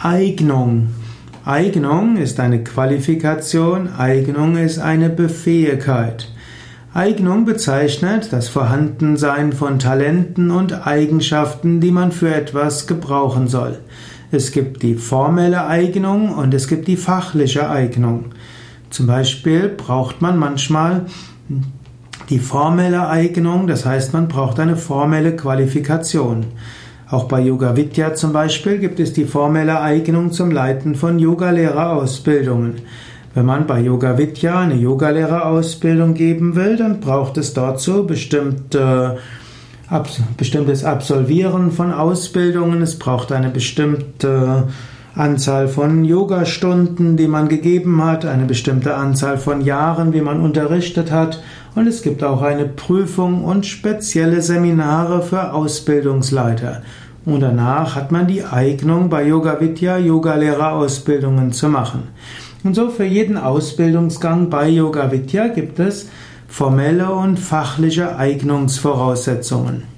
Eignung. Eignung ist eine Qualifikation, Eignung ist eine Befähigkeit. Eignung bezeichnet das Vorhandensein von Talenten und Eigenschaften, die man für etwas gebrauchen soll. Es gibt die formelle Eignung und es gibt die fachliche Eignung. Zum Beispiel braucht man manchmal die formelle Eignung, das heißt man braucht eine formelle Qualifikation. Auch bei Yoga Vidya zum Beispiel gibt es die formelle Eignung zum Leiten von Yogalehrerausbildungen. Wenn man bei Yoga Vidya eine Yogalehrerausbildung geben will, dann braucht es dazu bestimmte, ab, bestimmtes Absolvieren von Ausbildungen. Es braucht eine bestimmte Anzahl von Yogastunden, die man gegeben hat, eine bestimmte Anzahl von Jahren, wie man unterrichtet hat. Und es gibt auch eine Prüfung und spezielle Seminare für Ausbildungsleiter. Und danach hat man die Eignung bei Yoga Vidya Yogalehrerausbildungen zu machen. Und so für jeden Ausbildungsgang bei Yoga Vidya gibt es formelle und fachliche Eignungsvoraussetzungen.